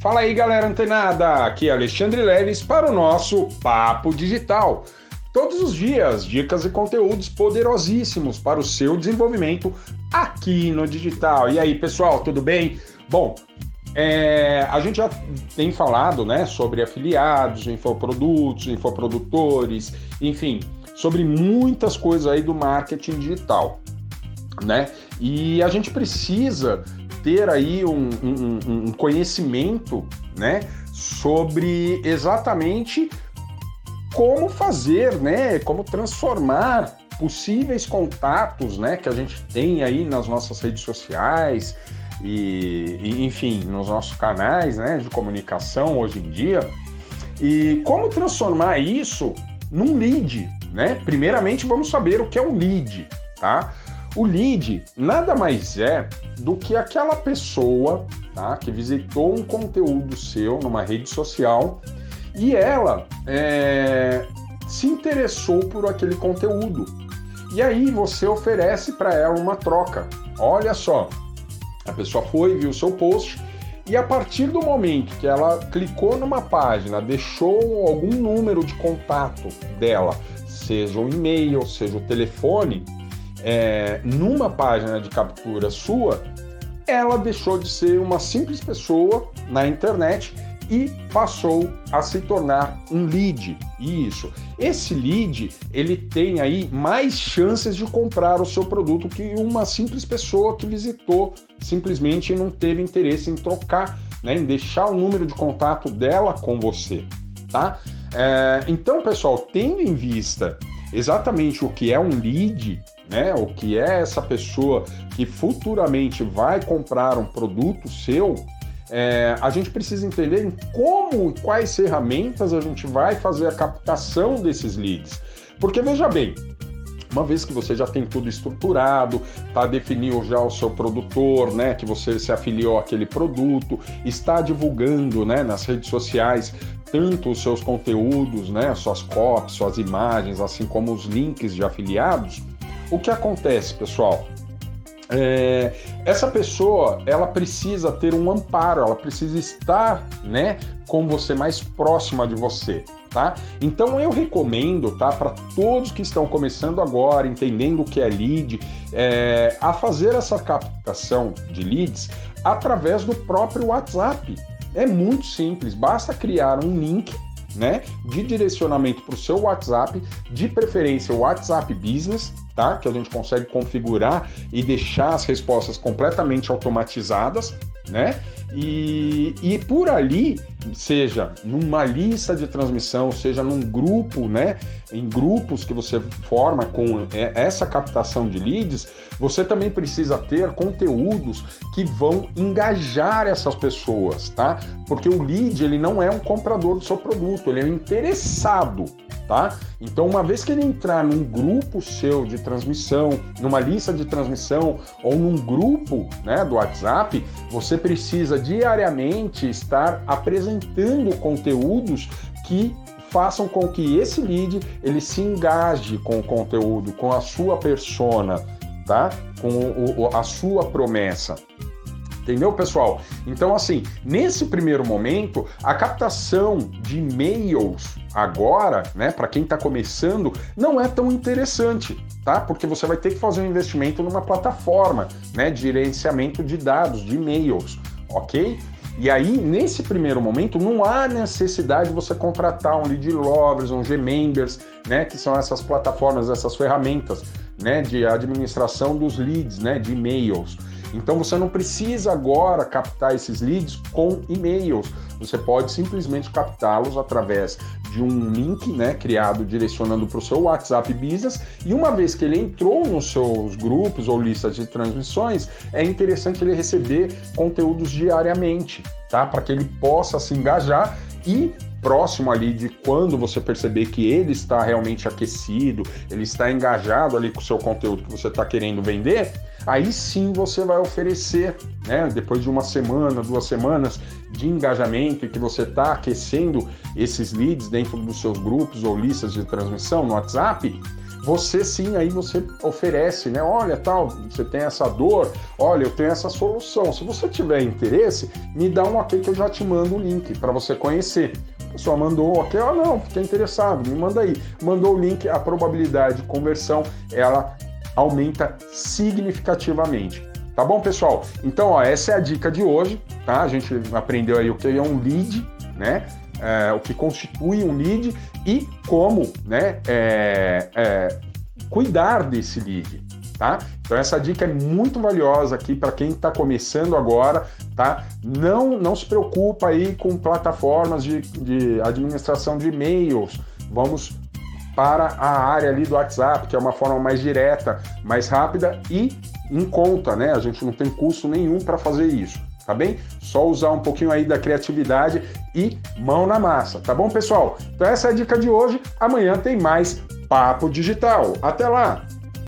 Fala aí, galera antenada! Aqui é Alexandre Leves para o nosso Papo Digital. Todos os dias, dicas e conteúdos poderosíssimos para o seu desenvolvimento aqui no digital. E aí, pessoal, tudo bem? Bom, é, a gente já tem falado né, sobre afiliados, infoprodutos, infoprodutores, enfim, sobre muitas coisas aí do marketing digital. Né? E a gente precisa ter aí um, um, um conhecimento né, sobre exatamente como fazer, né, como transformar possíveis contatos né, que a gente tem aí nas nossas redes sociais e, e, enfim, nos nossos canais né, de comunicação hoje em dia. E como transformar isso num lead, né? Primeiramente vamos saber o que é um lead, tá? O lead nada mais é do que aquela pessoa tá, que visitou um conteúdo seu numa rede social e ela é, se interessou por aquele conteúdo. E aí você oferece para ela uma troca. Olha só, a pessoa foi, viu o seu post e a partir do momento que ela clicou numa página, deixou algum número de contato dela, seja o e-mail, seja o telefone, é, numa página de captura sua, ela deixou de ser uma simples pessoa na internet e passou a se tornar um lead. Isso. Esse lead, ele tem aí mais chances de comprar o seu produto que uma simples pessoa que visitou simplesmente não teve interesse em trocar, né, em deixar o número de contato dela com você, tá? É, então, pessoal, tendo em vista exatamente o que é um lead, né? O que é essa pessoa que futuramente vai comprar um produto seu, é, a gente precisa entender em como e quais ferramentas a gente vai fazer a captação desses leads. Porque veja bem, uma vez que você já tem tudo estruturado, tá definiu já o seu produtor, né, que você se afiliou àquele produto, está divulgando, né, nas redes sociais tanto os seus conteúdos, né, suas copies, suas imagens, assim como os links de afiliados, o que acontece, pessoal? É, essa pessoa ela precisa ter um amparo, ela precisa estar, né, com você mais próxima de você, tá? Então eu recomendo, tá, para todos que estão começando agora, entendendo o que é lead, é, a fazer essa captação de leads através do próprio WhatsApp. É muito simples, basta criar um link né, de direcionamento para o seu WhatsApp, de preferência o WhatsApp Business, tá? Que a gente consegue configurar e deixar as respostas completamente automatizadas, né? E, e por ali, seja numa lista de transmissão, seja num grupo, né? Em grupos que você forma com essa captação de leads, você também precisa ter conteúdos que vão engajar essas pessoas, tá? Porque o lead ele não é um comprador do seu produto, ele é um interessado, tá? Então, uma vez que ele entrar num grupo seu de transmissão, numa lista de transmissão ou num grupo, né, do WhatsApp, você precisa diariamente estar apresentando conteúdos que façam com que esse lead ele se engaje com o conteúdo, com a sua persona, tá? Com o, a sua promessa. Entendeu, pessoal? Então, assim, nesse primeiro momento, a captação de e-mails agora, né, para quem está começando, não é tão interessante, tá? Porque você vai ter que fazer um investimento numa plataforma, né, de gerenciamento de dados, de e-mails, ok? E aí, nesse primeiro momento, não há necessidade de você contratar um lead lovers, um Gmembers, né, que são essas plataformas, essas ferramentas, né, de administração dos leads, né, de e-mails. Então você não precisa agora captar esses leads com e-mails. Você pode simplesmente captá-los através de um link né, criado direcionando para o seu WhatsApp Business. E uma vez que ele entrou nos seus grupos ou listas de transmissões, é interessante ele receber conteúdos diariamente, tá? Para que ele possa se engajar e próximo ali de quando você perceber que ele está realmente aquecido, ele está engajado ali com o seu conteúdo que você está querendo vender, aí sim você vai oferecer, né, depois de uma semana, duas semanas de engajamento e que você está aquecendo esses leads dentro dos seus grupos ou listas de transmissão no WhatsApp, você sim aí você oferece, né? Olha, tal, você tem essa dor, olha, eu tenho essa solução. Se você tiver interesse, me dá um ok que eu já te mando o link para você conhecer. A pessoa mandou ok, ah não, fiquei interessado, me manda aí. Mandou o link, a probabilidade de conversão ela aumenta significativamente. Tá bom, pessoal? Então, ó, essa é a dica de hoje, tá? A gente aprendeu aí o que é um lead, né? É, o que constitui um lead e como, né? É, é, cuidar desse lead, tá? Então essa dica é muito valiosa aqui para quem está começando agora, tá? Não, não se preocupa aí com plataformas de, de administração de e-mails. Vamos para a área ali do WhatsApp, que é uma forma mais direta, mais rápida e em conta, né? A gente não tem custo nenhum para fazer isso, tá bem? Só usar um pouquinho aí da criatividade e mão na massa, tá bom, pessoal? Então essa é a dica de hoje. Amanhã tem mais Papo Digital. Até lá!